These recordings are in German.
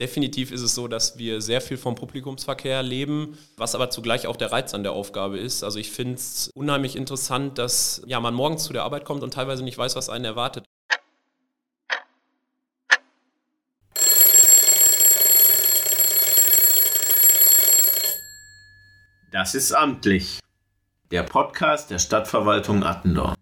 definitiv ist es so, dass wir sehr viel vom Publikumsverkehr leben, was aber zugleich auch der Reiz an der Aufgabe ist. Also ich finde es unheimlich interessant, dass ja, man morgens zu der Arbeit kommt und teilweise nicht weiß, was einen erwartet. Das ist amtlich. Der Podcast der Stadtverwaltung Attendorn.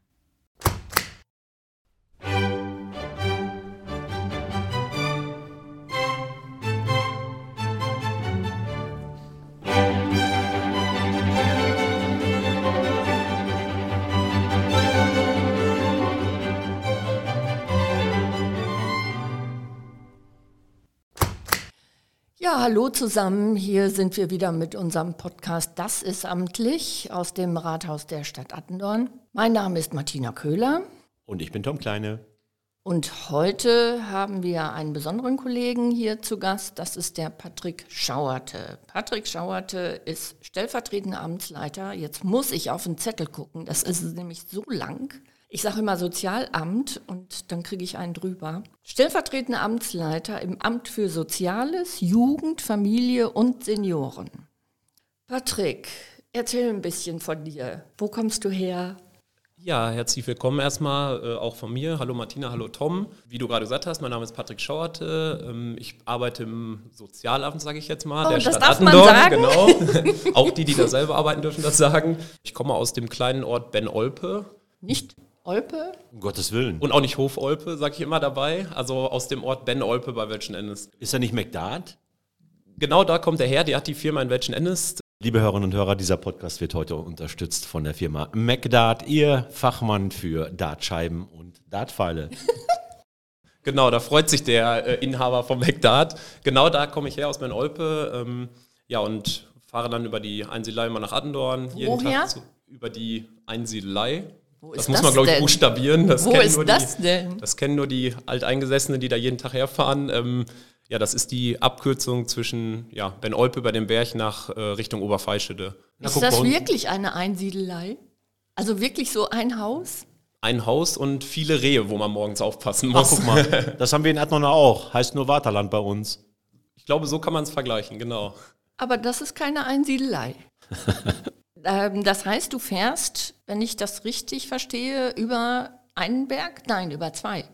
Hallo zusammen. Hier sind wir wieder mit unserem Podcast Das ist amtlich aus dem Rathaus der Stadt Attendorn. Mein Name ist Martina Köhler. Und ich bin Tom Kleine. Und heute haben wir einen besonderen Kollegen hier zu Gast. Das ist der Patrick Schauerte. Patrick Schauerte ist stellvertretender Amtsleiter. Jetzt muss ich auf den Zettel gucken. Das ist nämlich so lang. Ich sage immer Sozialamt und dann kriege ich einen drüber. Stellvertretender Amtsleiter im Amt für Soziales, Jugend, Familie und Senioren. Patrick, erzähl ein bisschen von dir. Wo kommst du her? Ja, herzlich willkommen erstmal äh, auch von mir. Hallo Martina, hallo Tom. Wie du gerade gesagt hast, mein Name ist Patrick Schauerte. Ähm, ich arbeite im Sozialamt, sage ich jetzt mal, oh, der das Stadt darf Attendorn. Man sagen? Genau. auch die, die da selber arbeiten, dürfen das sagen. Ich komme aus dem kleinen Ort Ben-Olpe. Nicht Olpe? Um Gottes Willen. Und auch nicht Hof-Olpe, sage ich immer dabei. Also aus dem Ort Ben-Olpe bei Welchen Endes. Ist er nicht McDart? Genau da kommt er her. Die hat die Firma in Welchen Endes. Liebe Hörerinnen und Hörer, dieser Podcast wird heute unterstützt von der Firma McDart, ihr Fachmann für Dartscheiben und Dartpfeile. genau, da freut sich der äh, Inhaber vom McDart. Genau da komme ich her aus Ben-Olpe. Ähm, ja, und fahre dann über die Einsiedelei mal nach Attendorn. Jeden Woher? Tag zu, über die Einsiedelei. Wo das muss man, glaube ich, buchstabieren. Das Wo ist das die, denn? Das kennen nur die Alteingesessenen, die da jeden Tag herfahren. Ähm, ja, das ist die Abkürzung zwischen ja, Ben Olpe über den Berg nach äh, Richtung Oberfeischede. Ist das wirklich eine Einsiedelei? Also wirklich so ein Haus? Ein Haus und viele Rehe, wo man morgens aufpassen muss. Ach, guck mal, das haben wir in Erdnonner auch. Heißt nur Waterland bei uns. Ich glaube, so kann man es vergleichen, genau. Aber das ist keine Einsiedelei. Ähm, das heißt, du fährst, wenn ich das richtig verstehe, über einen Berg? Nein, über zwei.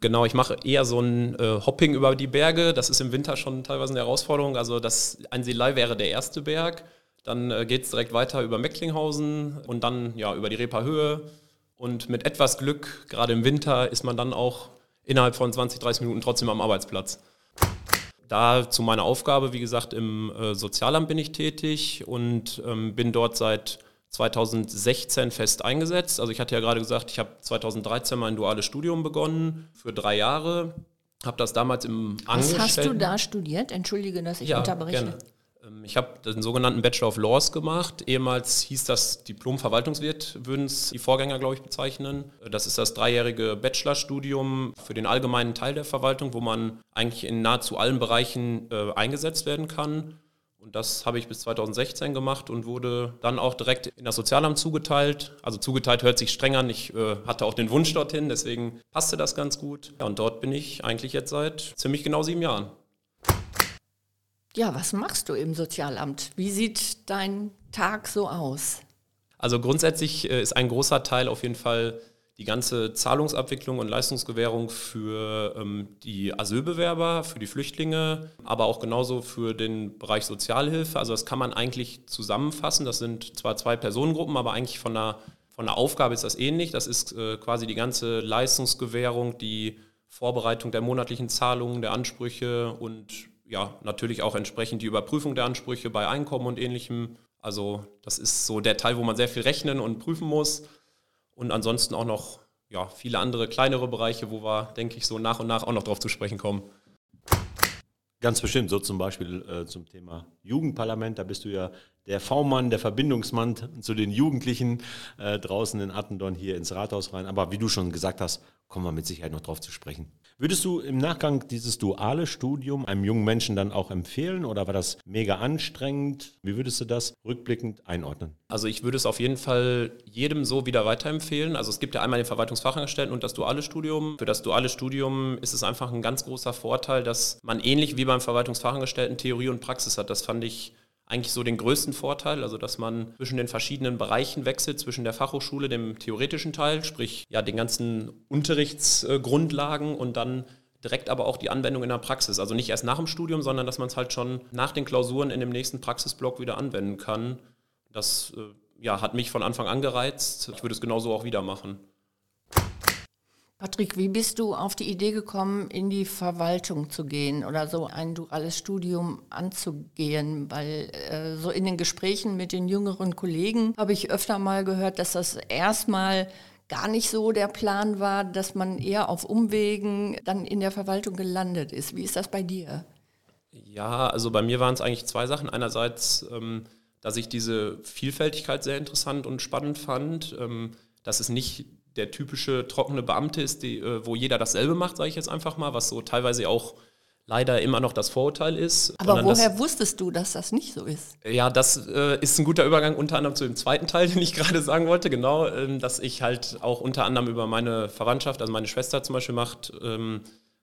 Genau, ich mache eher so ein äh, Hopping über die Berge. Das ist im Winter schon teilweise eine Herausforderung. Also das Einseelei wäre der erste Berg. Dann äh, geht es direkt weiter über Mecklinghausen und dann ja über die Reeper Und mit etwas Glück, gerade im Winter, ist man dann auch innerhalb von 20, 30 Minuten trotzdem am Arbeitsplatz. Da zu meiner Aufgabe, wie gesagt, im äh, Sozialamt bin ich tätig und ähm, bin dort seit 2016 fest eingesetzt. Also ich hatte ja gerade gesagt, ich habe 2013 mein duales Studium begonnen für drei Jahre. Habe das damals im Was hast du da studiert? Entschuldige, dass ich ja, unterbreche. Gerne. Ähm, ich habe den sogenannten Bachelor of Laws gemacht. Ehemals hieß das Diplom-Verwaltungswirt, würden es die Vorgänger, glaube ich, bezeichnen. Das ist das dreijährige Bachelorstudium für den allgemeinen Teil der Verwaltung, wo man eigentlich in nahezu allen Bereichen äh, eingesetzt werden kann. Und das habe ich bis 2016 gemacht und wurde dann auch direkt in das Sozialamt zugeteilt. Also zugeteilt hört sich streng an. Ich äh, hatte auch den Wunsch dorthin, deswegen passte das ganz gut. Ja, und dort bin ich eigentlich jetzt seit ziemlich genau sieben Jahren. Ja, was machst du im Sozialamt? Wie sieht dein Tag so aus? Also grundsätzlich äh, ist ein großer Teil auf jeden Fall die ganze Zahlungsabwicklung und Leistungsgewährung für ähm, die Asylbewerber, für die Flüchtlinge, aber auch genauso für den Bereich Sozialhilfe. Also das kann man eigentlich zusammenfassen. Das sind zwar zwei Personengruppen, aber eigentlich von der, von der Aufgabe ist das ähnlich. Das ist äh, quasi die ganze Leistungsgewährung, die Vorbereitung der monatlichen Zahlungen, der Ansprüche und ja, natürlich auch entsprechend die Überprüfung der Ansprüche bei Einkommen und ähnlichem. Also das ist so der Teil, wo man sehr viel rechnen und prüfen muss. Und ansonsten auch noch ja, viele andere kleinere Bereiche, wo wir, denke ich, so nach und nach auch noch drauf zu sprechen kommen. Ganz bestimmt, so zum Beispiel äh, zum Thema Jugendparlament, da bist du ja der V-Mann, der Verbindungsmann zu den Jugendlichen äh, draußen in Attendorn hier ins Rathaus rein. Aber wie du schon gesagt hast, kommen wir mit Sicherheit noch drauf zu sprechen. Würdest du im Nachgang dieses duale Studium einem jungen Menschen dann auch empfehlen oder war das mega anstrengend? Wie würdest du das rückblickend einordnen? Also ich würde es auf jeden Fall jedem so wieder weiterempfehlen. Also es gibt ja einmal den Verwaltungsfachangestellten und das duale Studium. Für das duale Studium ist es einfach ein ganz großer Vorteil, dass man ähnlich wie beim Verwaltungsfachangestellten Theorie und Praxis hat. Das fand ich eigentlich so den größten Vorteil, also dass man zwischen den verschiedenen Bereichen wechselt, zwischen der Fachhochschule, dem theoretischen Teil, sprich ja den ganzen Unterrichtsgrundlagen und dann direkt aber auch die Anwendung in der Praxis. Also nicht erst nach dem Studium, sondern dass man es halt schon nach den Klausuren in dem nächsten Praxisblock wieder anwenden kann. Das äh, ja, hat mich von Anfang an gereizt. Ich würde es genauso auch wieder machen. Patrick, wie bist du auf die Idee gekommen, in die Verwaltung zu gehen oder so ein duales Studium anzugehen? Weil äh, so in den Gesprächen mit den jüngeren Kollegen habe ich öfter mal gehört, dass das erstmal gar nicht so der Plan war, dass man eher auf Umwegen dann in der Verwaltung gelandet ist. Wie ist das bei dir? Ja, also bei mir waren es eigentlich zwei Sachen. Einerseits, ähm, dass ich diese Vielfältigkeit sehr interessant und spannend fand, ähm, dass es nicht der typische trockene Beamte ist, die, äh, wo jeder dasselbe macht, sage ich jetzt einfach mal, was so teilweise auch leider immer noch das Vorurteil ist. Aber woher das, wusstest du, dass das nicht so ist? Ja, das äh, ist ein guter Übergang unter anderem zu dem zweiten Teil, den ich gerade sagen wollte, genau, ähm, dass ich halt auch unter anderem über meine Verwandtschaft, also meine Schwester zum Beispiel macht, ähm,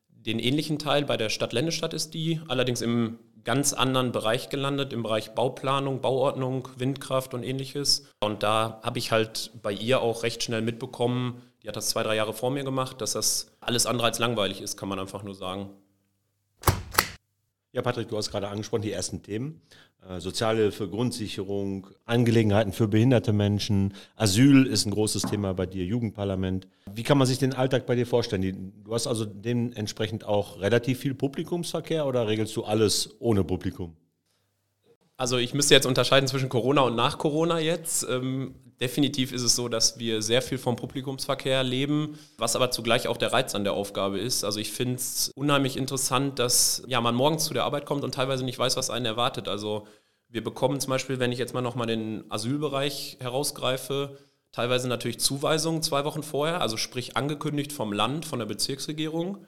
den ähnlichen Teil bei der Stadt Ländestadt ist die, allerdings im ganz anderen Bereich gelandet, im Bereich Bauplanung, Bauordnung, Windkraft und ähnliches. Und da habe ich halt bei ihr auch recht schnell mitbekommen, die hat das zwei, drei Jahre vor mir gemacht, dass das alles andere als langweilig ist, kann man einfach nur sagen. Ja, Patrick, du hast gerade angesprochen, die ersten Themen. Äh, Sozialhilfe, Grundsicherung, Angelegenheiten für behinderte Menschen, Asyl ist ein großes Thema bei dir, Jugendparlament. Wie kann man sich den Alltag bei dir vorstellen? Du hast also dementsprechend auch relativ viel Publikumsverkehr oder regelst du alles ohne Publikum? Also ich müsste jetzt unterscheiden zwischen Corona und nach Corona jetzt. Ähm, definitiv ist es so, dass wir sehr viel vom Publikumsverkehr leben, was aber zugleich auch der Reiz an der Aufgabe ist. Also ich finde es unheimlich interessant, dass ja, man morgens zu der Arbeit kommt und teilweise nicht weiß, was einen erwartet. Also wir bekommen zum Beispiel, wenn ich jetzt mal nochmal den Asylbereich herausgreife, teilweise natürlich Zuweisungen zwei Wochen vorher, also sprich angekündigt vom Land, von der Bezirksregierung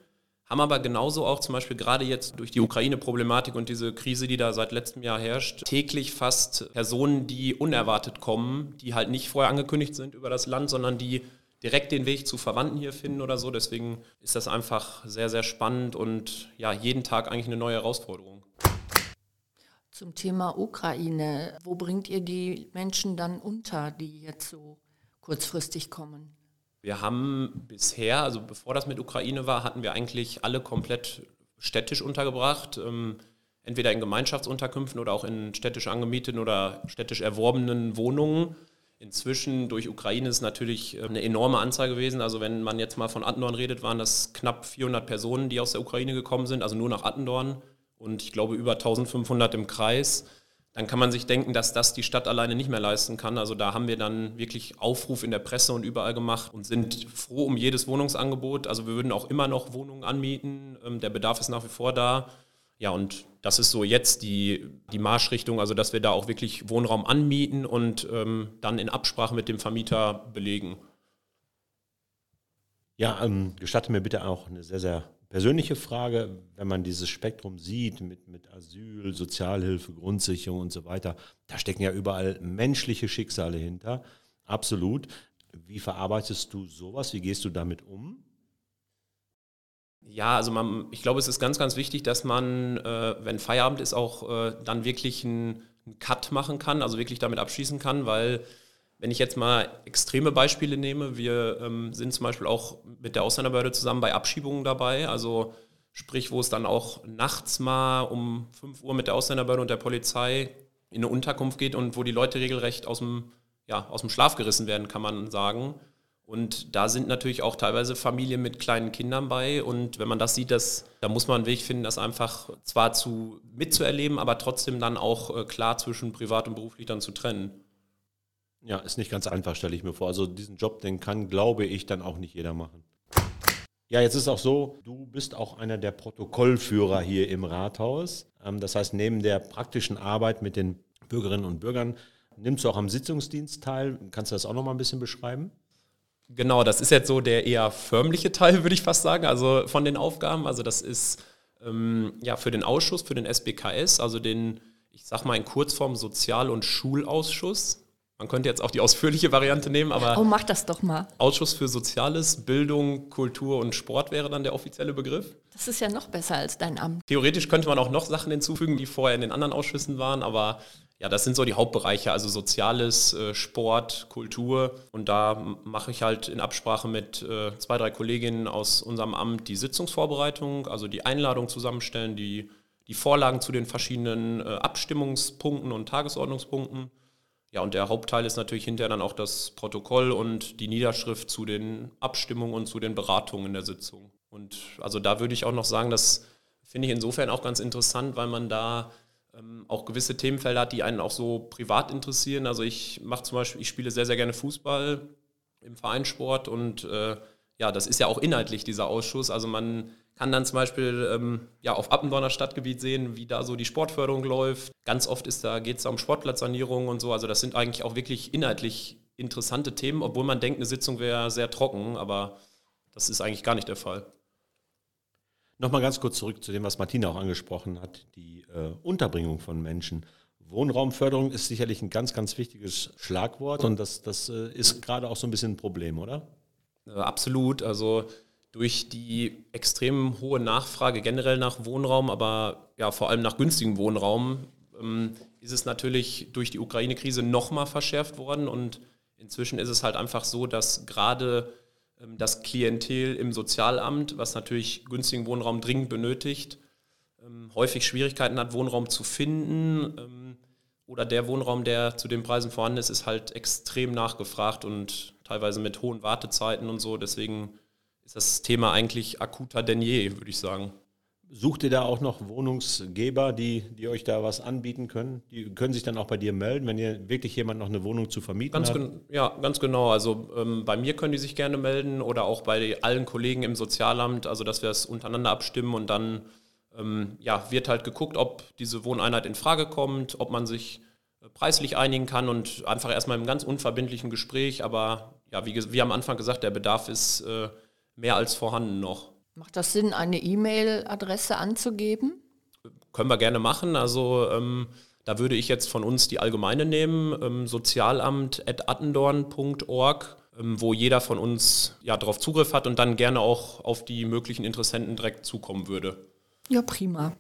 haben aber genauso auch zum Beispiel gerade jetzt durch die Ukraine-Problematik und diese Krise, die da seit letztem Jahr herrscht, täglich fast Personen, die unerwartet kommen, die halt nicht vorher angekündigt sind über das Land, sondern die direkt den Weg zu Verwandten hier finden oder so. Deswegen ist das einfach sehr, sehr spannend und ja, jeden Tag eigentlich eine neue Herausforderung. Zum Thema Ukraine, wo bringt ihr die Menschen dann unter, die jetzt so kurzfristig kommen? Wir haben bisher, also bevor das mit Ukraine war, hatten wir eigentlich alle komplett städtisch untergebracht. Ähm, entweder in Gemeinschaftsunterkünften oder auch in städtisch angemieteten oder städtisch erworbenen Wohnungen. Inzwischen durch Ukraine ist natürlich äh, eine enorme Anzahl gewesen. Also wenn man jetzt mal von Attendorn redet, waren das knapp 400 Personen, die aus der Ukraine gekommen sind, also nur nach Attendorn und ich glaube über 1500 im Kreis dann kann man sich denken, dass das die Stadt alleine nicht mehr leisten kann. Also da haben wir dann wirklich Aufruf in der Presse und überall gemacht und sind froh um jedes Wohnungsangebot. Also wir würden auch immer noch Wohnungen anmieten. Ähm, der Bedarf ist nach wie vor da. Ja, und das ist so jetzt die, die Marschrichtung, also dass wir da auch wirklich Wohnraum anmieten und ähm, dann in Absprache mit dem Vermieter belegen. Ja, ähm, gestatte mir bitte auch eine sehr, sehr persönliche Frage, wenn man dieses Spektrum sieht mit, mit Asyl, Sozialhilfe, Grundsicherung und so weiter, da stecken ja überall menschliche Schicksale hinter. Absolut. Wie verarbeitest du sowas? Wie gehst du damit um? Ja, also man, ich glaube, es ist ganz, ganz wichtig, dass man, äh, wenn Feierabend ist, auch äh, dann wirklich einen Cut machen kann, also wirklich damit abschließen kann, weil wenn ich jetzt mal extreme Beispiele nehme, wir ähm, sind zum Beispiel auch mit der Ausländerbehörde zusammen bei Abschiebungen dabei, also sprich, wo es dann auch nachts mal um 5 Uhr mit der Ausländerbehörde und der Polizei in eine Unterkunft geht und wo die Leute regelrecht aus dem, ja, aus dem Schlaf gerissen werden, kann man sagen. Und da sind natürlich auch teilweise Familien mit kleinen Kindern bei. Und wenn man das sieht, das, da muss man einen Weg finden, das einfach zwar zu mitzuerleben, aber trotzdem dann auch äh, klar zwischen privat und beruflich dann zu trennen. Ja, ist nicht ganz einfach, stelle ich mir vor. Also diesen Job, den kann, glaube ich, dann auch nicht jeder machen. Ja, jetzt ist auch so, du bist auch einer der Protokollführer hier im Rathaus. Ähm, das heißt, neben der praktischen Arbeit mit den Bürgerinnen und Bürgern nimmst du auch am Sitzungsdienst teil. Kannst du das auch noch mal ein bisschen beschreiben? Genau, das ist jetzt so der eher förmliche Teil, würde ich fast sagen, also von den Aufgaben. Also das ist ähm, ja für den Ausschuss, für den SBKS, also den, ich sag mal in Kurzform Sozial- und Schulausschuss. Man könnte jetzt auch die ausführliche Variante nehmen, aber. Oh, mach das doch mal. Ausschuss für Soziales, Bildung, Kultur und Sport wäre dann der offizielle Begriff. Das ist ja noch besser als dein Amt. Theoretisch könnte man auch noch Sachen hinzufügen, die vorher in den anderen Ausschüssen waren, aber ja, das sind so die Hauptbereiche, also Soziales, äh, Sport, Kultur. Und da mache ich halt in Absprache mit äh, zwei, drei Kolleginnen aus unserem Amt die Sitzungsvorbereitung, also die Einladung zusammenstellen, die, die Vorlagen zu den verschiedenen äh, Abstimmungspunkten und Tagesordnungspunkten. Ja, und der Hauptteil ist natürlich hinterher dann auch das Protokoll und die Niederschrift zu den Abstimmungen und zu den Beratungen in der Sitzung. Und also da würde ich auch noch sagen, das finde ich insofern auch ganz interessant, weil man da ähm, auch gewisse Themenfelder hat, die einen auch so privat interessieren. Also ich mache zum Beispiel, ich spiele sehr, sehr gerne Fußball im Vereinssport und äh, ja, das ist ja auch inhaltlich dieser Ausschuss. Also man kann dann zum Beispiel ähm, ja, auf Appendorner Stadtgebiet sehen, wie da so die Sportförderung läuft. Ganz oft da, geht es da um Sportplatzsanierung und so. Also das sind eigentlich auch wirklich inhaltlich interessante Themen, obwohl man denkt, eine Sitzung wäre sehr trocken, aber das ist eigentlich gar nicht der Fall. Nochmal ganz kurz zurück zu dem, was Martina auch angesprochen hat, die äh, Unterbringung von Menschen. Wohnraumförderung ist sicherlich ein ganz, ganz wichtiges Schlagwort und das, das äh, ist gerade auch so ein bisschen ein Problem, oder? Äh, absolut. Also durch die extrem hohe Nachfrage generell nach Wohnraum, aber ja vor allem nach günstigem Wohnraum, ähm, ist es natürlich durch die Ukraine-Krise nochmal verschärft worden und inzwischen ist es halt einfach so, dass gerade ähm, das Klientel im Sozialamt, was natürlich günstigen Wohnraum dringend benötigt, ähm, häufig Schwierigkeiten hat, Wohnraum zu finden. Oder der Wohnraum, der zu den Preisen vorhanden ist, ist halt extrem nachgefragt und teilweise mit hohen Wartezeiten und so. Deswegen ist das Thema eigentlich akuter denn je, würde ich sagen. Sucht ihr da auch noch Wohnungsgeber, die, die euch da was anbieten können? Die können sich dann auch bei dir melden, wenn ihr wirklich jemand noch eine Wohnung zu vermieten ganz hat? Ja, ganz genau. Also ähm, bei mir können die sich gerne melden oder auch bei allen Kollegen im Sozialamt, also dass wir es untereinander abstimmen und dann ähm, ja, wird halt geguckt, ob diese Wohneinheit in Frage kommt, ob man sich preislich einigen kann und einfach erstmal im ganz unverbindlichen Gespräch. Aber ja, wie, wie am Anfang gesagt, der Bedarf ist äh, mehr als vorhanden noch. Macht das Sinn, eine E-Mail-Adresse anzugeben? Können wir gerne machen. Also ähm, da würde ich jetzt von uns die allgemeine nehmen, ähm, sozialamt.attendorn.org, ähm, wo jeder von uns ja darauf Zugriff hat und dann gerne auch auf die möglichen Interessenten direkt zukommen würde. Ja, prima.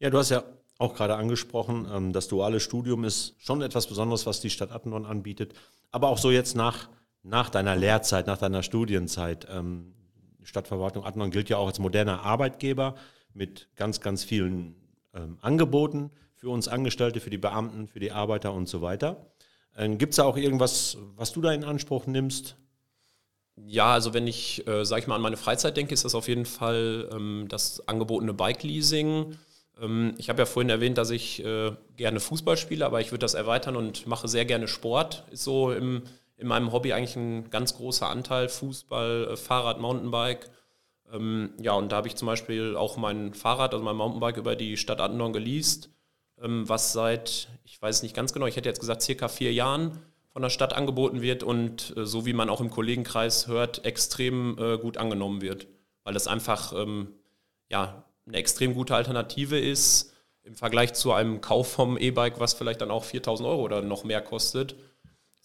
Ja, du hast ja auch gerade angesprochen, ähm, das duale Studium ist schon etwas Besonderes, was die Stadt Attendorn anbietet. Aber auch so jetzt nach, nach deiner Lehrzeit, nach deiner Studienzeit. Ähm, Stadtverwaltung Attendorn gilt ja auch als moderner Arbeitgeber mit ganz, ganz vielen ähm, Angeboten für uns Angestellte, für die Beamten, für die Arbeiter und so weiter. Gibt es da auch irgendwas, was du da in Anspruch nimmst? Ja, also wenn ich, äh, sage ich mal, an meine Freizeit denke, ist das auf jeden Fall ähm, das angebotene Bike-Leasing. Ähm, ich habe ja vorhin erwähnt, dass ich äh, gerne Fußball spiele, aber ich würde das erweitern und mache sehr gerne Sport. Ist so im in meinem Hobby eigentlich ein ganz großer Anteil. Fußball, äh, Fahrrad, Mountainbike. Ähm, ja, und da habe ich zum Beispiel auch mein Fahrrad, also mein Mountainbike über die Stadt Attendorn geleast, ähm, was seit, ich weiß nicht ganz genau, ich hätte jetzt gesagt, circa vier Jahren von der Stadt angeboten wird und äh, so wie man auch im Kollegenkreis hört, extrem gut angenommen wird. Weil das einfach ja, eine extrem gute Alternative ist im Vergleich zu einem Kauf vom E-Bike, was vielleicht dann auch 4000 Euro oder noch mehr kostet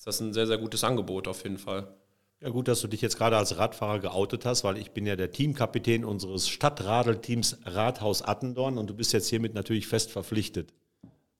ist das ein sehr, sehr gutes Angebot auf jeden Fall. Ja, gut, dass du dich jetzt gerade als Radfahrer geoutet hast, weil ich bin ja der Teamkapitän unseres Stadtradelteams Rathaus Attendorn und du bist jetzt hiermit natürlich fest verpflichtet.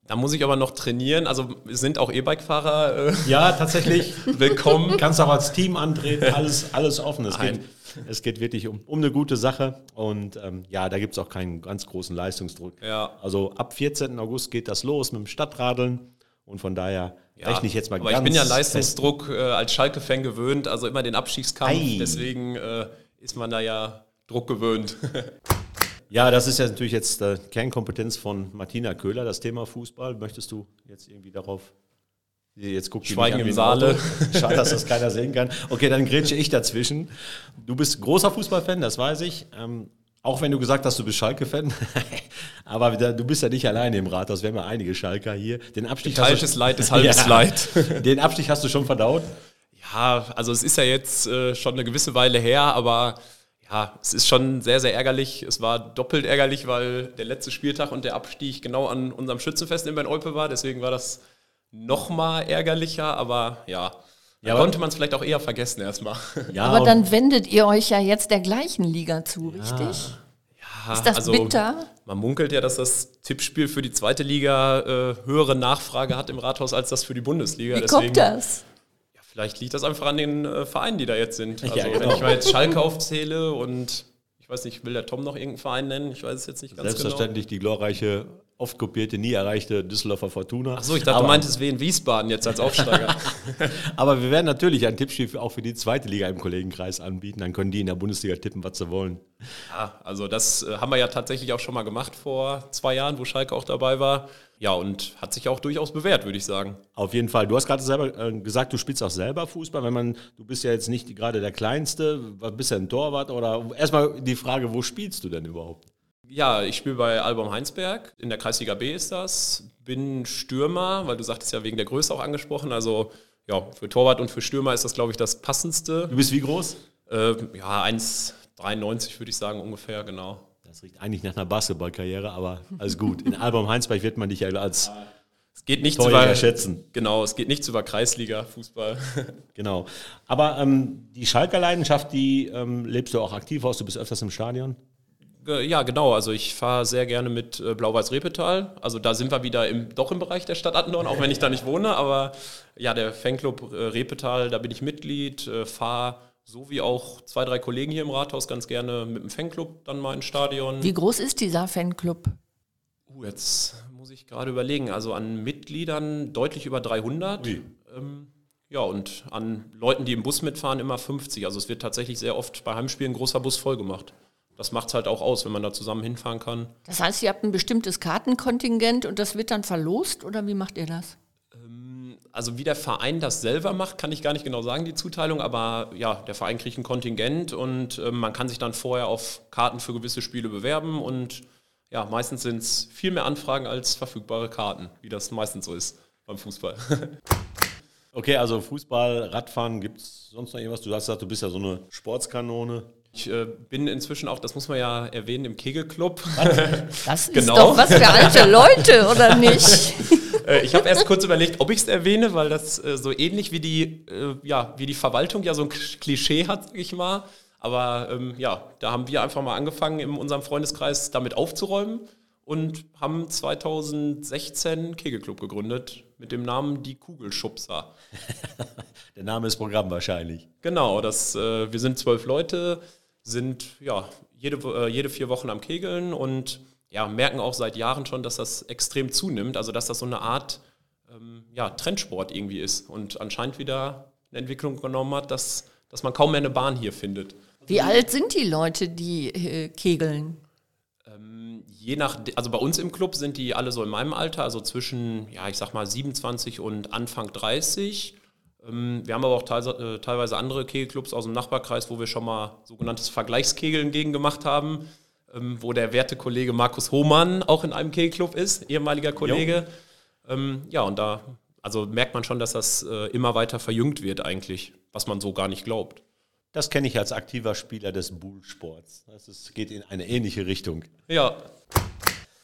Da muss ich aber noch trainieren. Also sind auch E-Bike-Fahrer äh, ja, tatsächlich willkommen. Kannst auch als Team antreten, alles, alles offen. Es geht, es geht wirklich um, um eine gute Sache und ähm, ja, da gibt es auch keinen ganz großen Leistungsdruck. Ja. Also ab 14. August geht das los mit dem Stadtradeln und von daher ja, rechne ich jetzt mal aber ganz. Ich bin ja Leistungsdruck äh, als Schalke-Fan gewöhnt, also immer den Abstiegskampf. Ei. Deswegen äh, ist man da ja Druck gewöhnt. ja, das ist ja natürlich jetzt äh, Kernkompetenz von Martina Köhler, das Thema Fußball. Möchtest du jetzt irgendwie darauf Jetzt guckt Schweigen im Saale. Schade, dass das keiner sehen kann. Okay, dann grätsche ich dazwischen. Du bist großer Fußballfan, das weiß ich. Ähm, auch wenn du gesagt hast, du bist Schalke-Fan. Aber du bist ja nicht alleine im Rathaus. Wir haben ja einige Schalker hier. Den Abstieg Teilches Leid ist halbes ja, Leid. Den Abstieg hast du schon verdaut? Ja, also es ist ja jetzt äh, schon eine gewisse Weile her, aber ja, es ist schon sehr, sehr ärgerlich. Es war doppelt ärgerlich, weil der letzte Spieltag und der Abstieg genau an unserem Schützenfest in Bern-Olpe war. Deswegen war das noch mal ärgerlicher, aber ja, ja, konnte man es vielleicht auch eher vergessen erstmal. Ja, aber dann wendet ihr euch ja jetzt der gleichen Liga zu, ja. richtig? Ja, ist das also, bitter? Man munkelt ja, dass das Tippspiel für die zweite Liga äh, höhere Nachfrage hat im Rathaus als das für die Bundesliga. Wie Deswegen, kommt das? Ja, vielleicht liegt das einfach an den äh, Vereinen, die da jetzt sind. Also, ja, genau. wenn ich mal jetzt Schalke aufzähle und ich weiß nicht, will der Tom noch irgendeinen Verein nennen? Ich weiß es jetzt nicht ganz Selbstverständlich genau. die glorreiche oft kopierte, nie erreichte Düsseldorfer Fortuna. Achso, ich dachte, Aber, du meintest Wien Wiesbaden jetzt als Aufsteiger. Aber wir werden natürlich ein Tippspiel auch für die zweite Liga im Kollegenkreis anbieten. Dann können die in der Bundesliga tippen, was sie wollen. Ja, also das äh, haben wir ja tatsächlich auch schon mal gemacht vor zwei Jahren, wo Schalke auch dabei war. Ja, und hat sich auch durchaus bewährt, würde ich sagen. Auf jeden Fall. Du hast gerade selber äh, gesagt, du spielst auch selber Fußball. Wenn man, du bist ja jetzt nicht gerade der Kleinste, bist ja ein Torwart oder erstmal die Frage, wo spielst du denn überhaupt? Ja, ich spiele bei Album Heinsberg. In der Kreisliga B ist das. Bin Stürmer, weil du sagtest ja wegen der Größe auch angesprochen. Also ja, für Torwart und für Stürmer ist das, glaube ich, das passendste. Du bist wie groß? Äh, ja, 1,93 würde ich sagen ungefähr, genau. Das riecht eigentlich nach einer Basketballkarriere, aber alles gut. In Album Heinsberg wird man dich ja als es geht nicht über schätzen. Genau, es geht nichts über Kreisliga-Fußball. genau. Aber ähm, die Schalker Leidenschaft, die ähm, lebst du auch aktiv aus. Du bist öfters im Stadion. Ja, genau. Also ich fahre sehr gerne mit äh, Blau-Weiß-Repetal. Also da sind wir wieder im, doch im Bereich der Stadt Attendorn, auch wenn ich da nicht wohne. Aber ja, der Fanclub äh, Repetal, da bin ich Mitglied, äh, fahre so wie auch zwei, drei Kollegen hier im Rathaus ganz gerne mit dem Fanclub dann mal ins Stadion. Wie groß ist dieser Fanclub? Uh, jetzt muss ich gerade überlegen. Also an Mitgliedern deutlich über 300. Ähm, ja, und an Leuten, die im Bus mitfahren, immer 50. Also es wird tatsächlich sehr oft bei Heimspielen ein großer Bus voll gemacht das macht es halt auch aus, wenn man da zusammen hinfahren kann. Das heißt, ihr habt ein bestimmtes Kartenkontingent und das wird dann verlost oder wie macht ihr das? Ähm, also wie der Verein das selber macht, kann ich gar nicht genau sagen, die Zuteilung, aber ja, der Verein kriegt ein Kontingent und äh, man kann sich dann vorher auf Karten für gewisse Spiele bewerben und ja, meistens sind es viel mehr Anfragen als verfügbare Karten, wie das meistens so ist beim Fußball. okay, also Fußball, Radfahren, gibt es sonst noch irgendwas? Du hast gesagt, du bist ja so eine Sportskanone. Ich äh, bin inzwischen auch, das muss man ja erwähnen, im Kegelclub. Das ist genau. doch was für alte Leute, oder nicht? Äh, ich habe erst kurz überlegt, ob ich es erwähne, weil das äh, so ähnlich wie die, äh, ja, wie die Verwaltung ja so ein Klischee hat, sag ich mal. Aber ähm, ja, da haben wir einfach mal angefangen, in unserem Freundeskreis damit aufzuräumen und haben 2016 einen Kegelclub gegründet mit dem Namen Die Kugelschubser. Der Name ist Programm wahrscheinlich. Genau, das, äh, wir sind zwölf Leute, sind ja jede, äh, jede vier Wochen am Kegeln und ja, merken auch seit Jahren schon, dass das extrem zunimmt, also dass das so eine Art ähm, ja, Trendsport irgendwie ist und anscheinend wieder eine Entwicklung genommen hat, dass, dass man kaum mehr eine Bahn hier findet. Wie alt sind die Leute, die äh, kegeln? Ähm, je nach, also bei uns im Club sind die alle so in meinem Alter, also zwischen, ja, ich sag mal 27 und Anfang 30. Ähm, wir haben aber auch äh, teilweise andere Kegelclubs aus dem Nachbarkreis, wo wir schon mal sogenanntes Vergleichskegeln gegen gemacht haben, ähm, wo der werte Kollege Markus Hohmann auch in einem Kegelclub ist, ehemaliger Kollege. Ähm, ja, und da also merkt man schon, dass das äh, immer weiter verjüngt wird eigentlich, was man so gar nicht glaubt. Das kenne ich als aktiver Spieler des Bullsports. Es geht in eine ähnliche Richtung. Ja.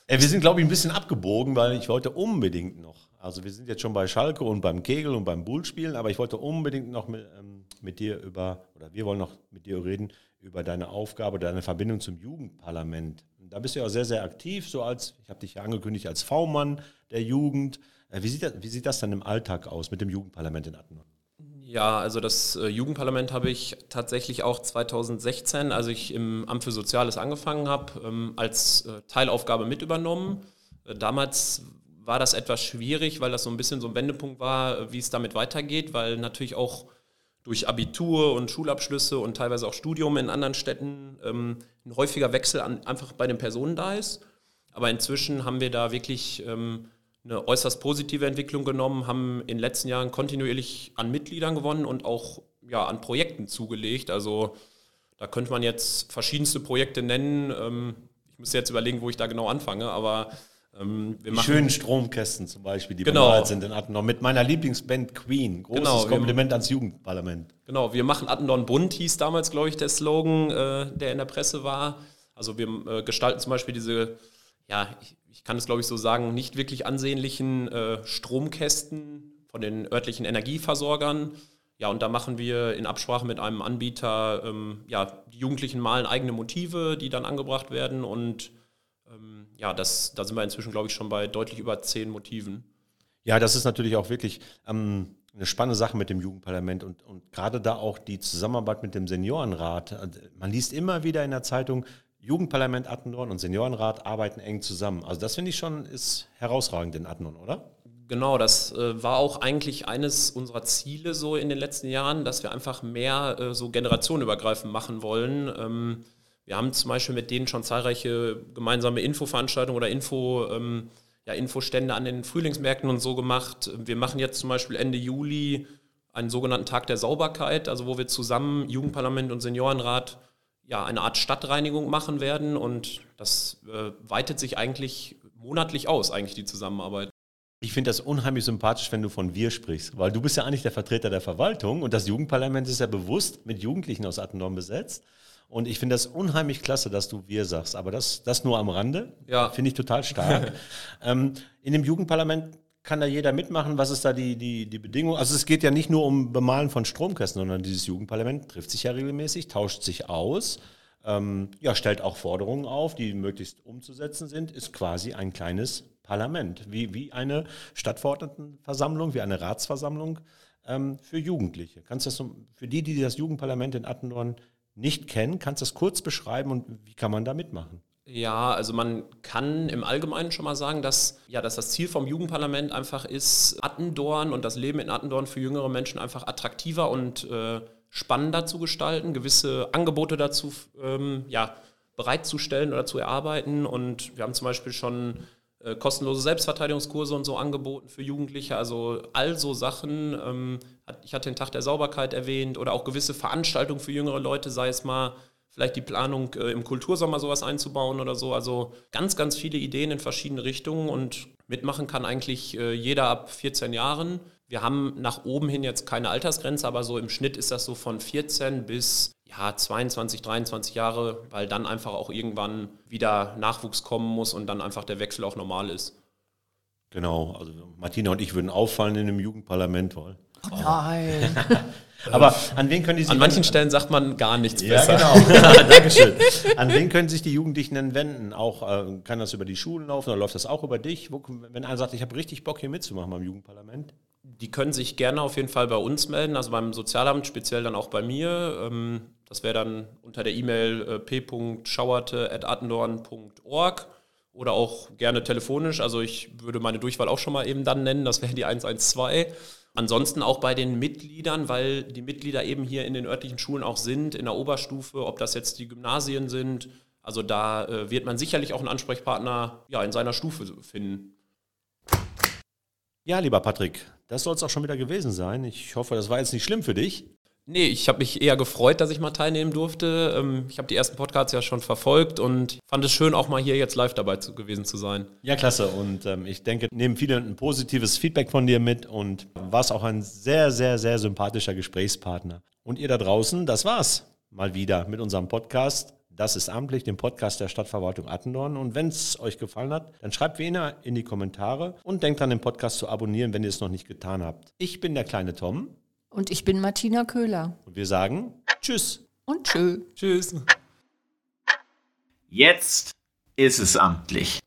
Wir sind, glaube ich, ein bisschen abgebogen, weil ich wollte unbedingt noch also wir sind jetzt schon bei Schalke und beim Kegel und beim Bullspielen, aber ich wollte unbedingt noch mit, ähm, mit, dir über, oder wir wollen noch mit dir reden, über deine Aufgabe, deine Verbindung zum Jugendparlament. Da bist du ja auch sehr, sehr aktiv, so als, ich habe dich ja angekündigt, als V-Mann der Jugend. Äh, wie, sieht das, wie sieht das dann im Alltag aus mit dem Jugendparlament in Attendorn? Ja, also das äh, Jugendparlament habe ich tatsächlich auch 2016, als ich im Amt für Soziales angefangen habe, ähm, als äh, Teilaufgabe mit übernommen. Äh, damals war das etwas schwierig, weil das so ein bisschen so ein Wendepunkt war, wie es damit weitergeht, weil natürlich auch durch Abitur und Schulabschlüsse und teilweise auch Studium in anderen Städten ähm, ein häufiger Wechsel an, einfach bei den Personen da ist. Aber inzwischen haben wir da wirklich ähm, eine äußerst positive Entwicklung genommen, haben in den letzten Jahren kontinuierlich an Mitgliedern gewonnen und auch ja, an Projekten zugelegt. Also da könnte man jetzt verschiedenste Projekte nennen. Ähm, ich muss jetzt überlegen, wo ich da genau anfange, aber die schönen Stromkästen zum Beispiel, die genau. bemalt sind in Attendorn. Mit meiner Lieblingsband Queen. Großes genau, Kompliment ans Jugendparlament. Genau, wir machen Attendorn bunt, hieß damals, glaube ich, der Slogan, äh, der in der Presse war. Also wir äh, gestalten zum Beispiel diese, ja, ich, ich kann es glaube ich so sagen, nicht wirklich ansehnlichen äh, Stromkästen von den örtlichen Energieversorgern. Ja, und da machen wir in Absprache mit einem Anbieter, ähm, ja, die Jugendlichen malen eigene Motive, die dann angebracht werden und ähm, ja, das, da sind wir inzwischen, glaube ich, schon bei deutlich über zehn Motiven. Ja, das ist natürlich auch wirklich ähm, eine spannende Sache mit dem Jugendparlament und, und gerade da auch die Zusammenarbeit mit dem Seniorenrat. Also, man liest immer wieder in der Zeitung, Jugendparlament Attendorn und Seniorenrat arbeiten eng zusammen. Also das finde ich schon ist herausragend in Attendorn, oder? Genau, das äh, war auch eigentlich eines unserer Ziele so in den letzten Jahren, dass wir einfach mehr äh, so generationenübergreifend machen wollen. Ähm, wir haben zum Beispiel mit denen schon zahlreiche gemeinsame Infoveranstaltungen oder Info, ähm, ja, Infostände an den Frühlingsmärkten und so gemacht. Wir machen jetzt zum Beispiel Ende Juli einen sogenannten Tag der Sauberkeit, also wo wir zusammen Jugendparlament und Seniorenrat ja eine Art Stadtreinigung machen werden und das äh, weitet sich eigentlich monatlich aus, eigentlich die Zusammenarbeit. Ich finde das unheimlich sympathisch, wenn du von wir sprichst, weil du bist ja eigentlich der Vertreter der Verwaltung und das Jugendparlament ist ja bewusst mit Jugendlichen aus Attendorn besetzt. Und ich finde das unheimlich klasse, dass du wir sagst. Aber das, das nur am Rande. Ja. Finde ich total stark. ähm, in dem Jugendparlament kann da jeder mitmachen. Was ist da die, die, die Bedingung? Also es geht ja nicht nur um Bemalen von Stromkästen, sondern dieses Jugendparlament trifft sich ja regelmäßig, tauscht sich aus, ähm, ja, stellt auch Forderungen auf, die möglichst umzusetzen sind, ist quasi ein kleines Parlament, wie, wie eine Stadtverordnetenversammlung, wie eine Ratsversammlung ähm, für Jugendliche. Kannst du das so, für die, die das Jugendparlament in Attendorn nicht kennen, kannst du das kurz beschreiben und wie kann man da mitmachen? Ja, also man kann im Allgemeinen schon mal sagen, dass, ja, dass das Ziel vom Jugendparlament einfach ist, Attendorn und das Leben in Attendorn für jüngere Menschen einfach attraktiver und äh, spannender zu gestalten, gewisse Angebote dazu ähm, ja, bereitzustellen oder zu erarbeiten. Und wir haben zum Beispiel schon äh, kostenlose Selbstverteidigungskurse und so angeboten für Jugendliche. Also all so Sachen. Ähm, ich hatte den Tag der Sauberkeit erwähnt oder auch gewisse Veranstaltungen für jüngere Leute, sei es mal vielleicht die Planung äh, im Kultursommer sowas einzubauen oder so. Also ganz, ganz viele Ideen in verschiedene Richtungen und mitmachen kann eigentlich äh, jeder ab 14 Jahren. Wir haben nach oben hin jetzt keine Altersgrenze, aber so im Schnitt ist das so von 14 bis ja, 22, 23 Jahre, weil dann einfach auch irgendwann wieder Nachwuchs kommen muss und dann einfach der Wechsel auch normal ist. Genau, also Martina und ich würden auffallen in dem Jugendparlament, weil. Oh nein. Aber an wen können die sich. An manchen Stellen sagt man gar nichts ja, besser. genau. Dankeschön. An wen können sich die Jugendlichen denn wenden? Auch äh, kann das über die Schulen laufen oder läuft das auch über dich? Wo, wenn einer sagt, ich habe richtig Bock hier mitzumachen beim Jugendparlament? Die können sich gerne auf jeden Fall bei uns melden, also beim Sozialamt, speziell dann auch bei mir. Ähm, das wäre dann unter der E-Mail äh, p.schauerte.attendorn.org oder auch gerne telefonisch. Also ich würde meine Durchwahl auch schon mal eben dann nennen, das wäre die 112. Ansonsten auch bei den Mitgliedern, weil die Mitglieder eben hier in den örtlichen Schulen auch sind, in der Oberstufe, ob das jetzt die Gymnasien sind. Also da äh, wird man sicherlich auch einen Ansprechpartner ja, in seiner Stufe finden. Ja, lieber Patrick, das soll es auch schon wieder gewesen sein. Ich hoffe, das war jetzt nicht schlimm für dich. Nee, ich habe mich eher gefreut, dass ich mal teilnehmen durfte. Ähm, ich habe die ersten Podcasts ja schon verfolgt und fand es schön, auch mal hier jetzt live dabei zu, gewesen zu sein. Ja, klasse. Und ähm, ich denke, nehmen viele ein positives Feedback von dir mit und warst auch ein sehr, sehr, sehr sympathischer Gesprächspartner. Und ihr da draußen, das war's mal wieder mit unserem Podcast. Das ist amtlich, dem Podcast der Stadtverwaltung Attendorn. Und wenn es euch gefallen hat, dann schreibt wie immer in die Kommentare und denkt an den Podcast zu abonnieren, wenn ihr es noch nicht getan habt. Ich bin der kleine Tom. Und ich bin Martina Köhler. Und wir sagen Tschüss. Und Tschö. Tschüss. Jetzt ist es amtlich.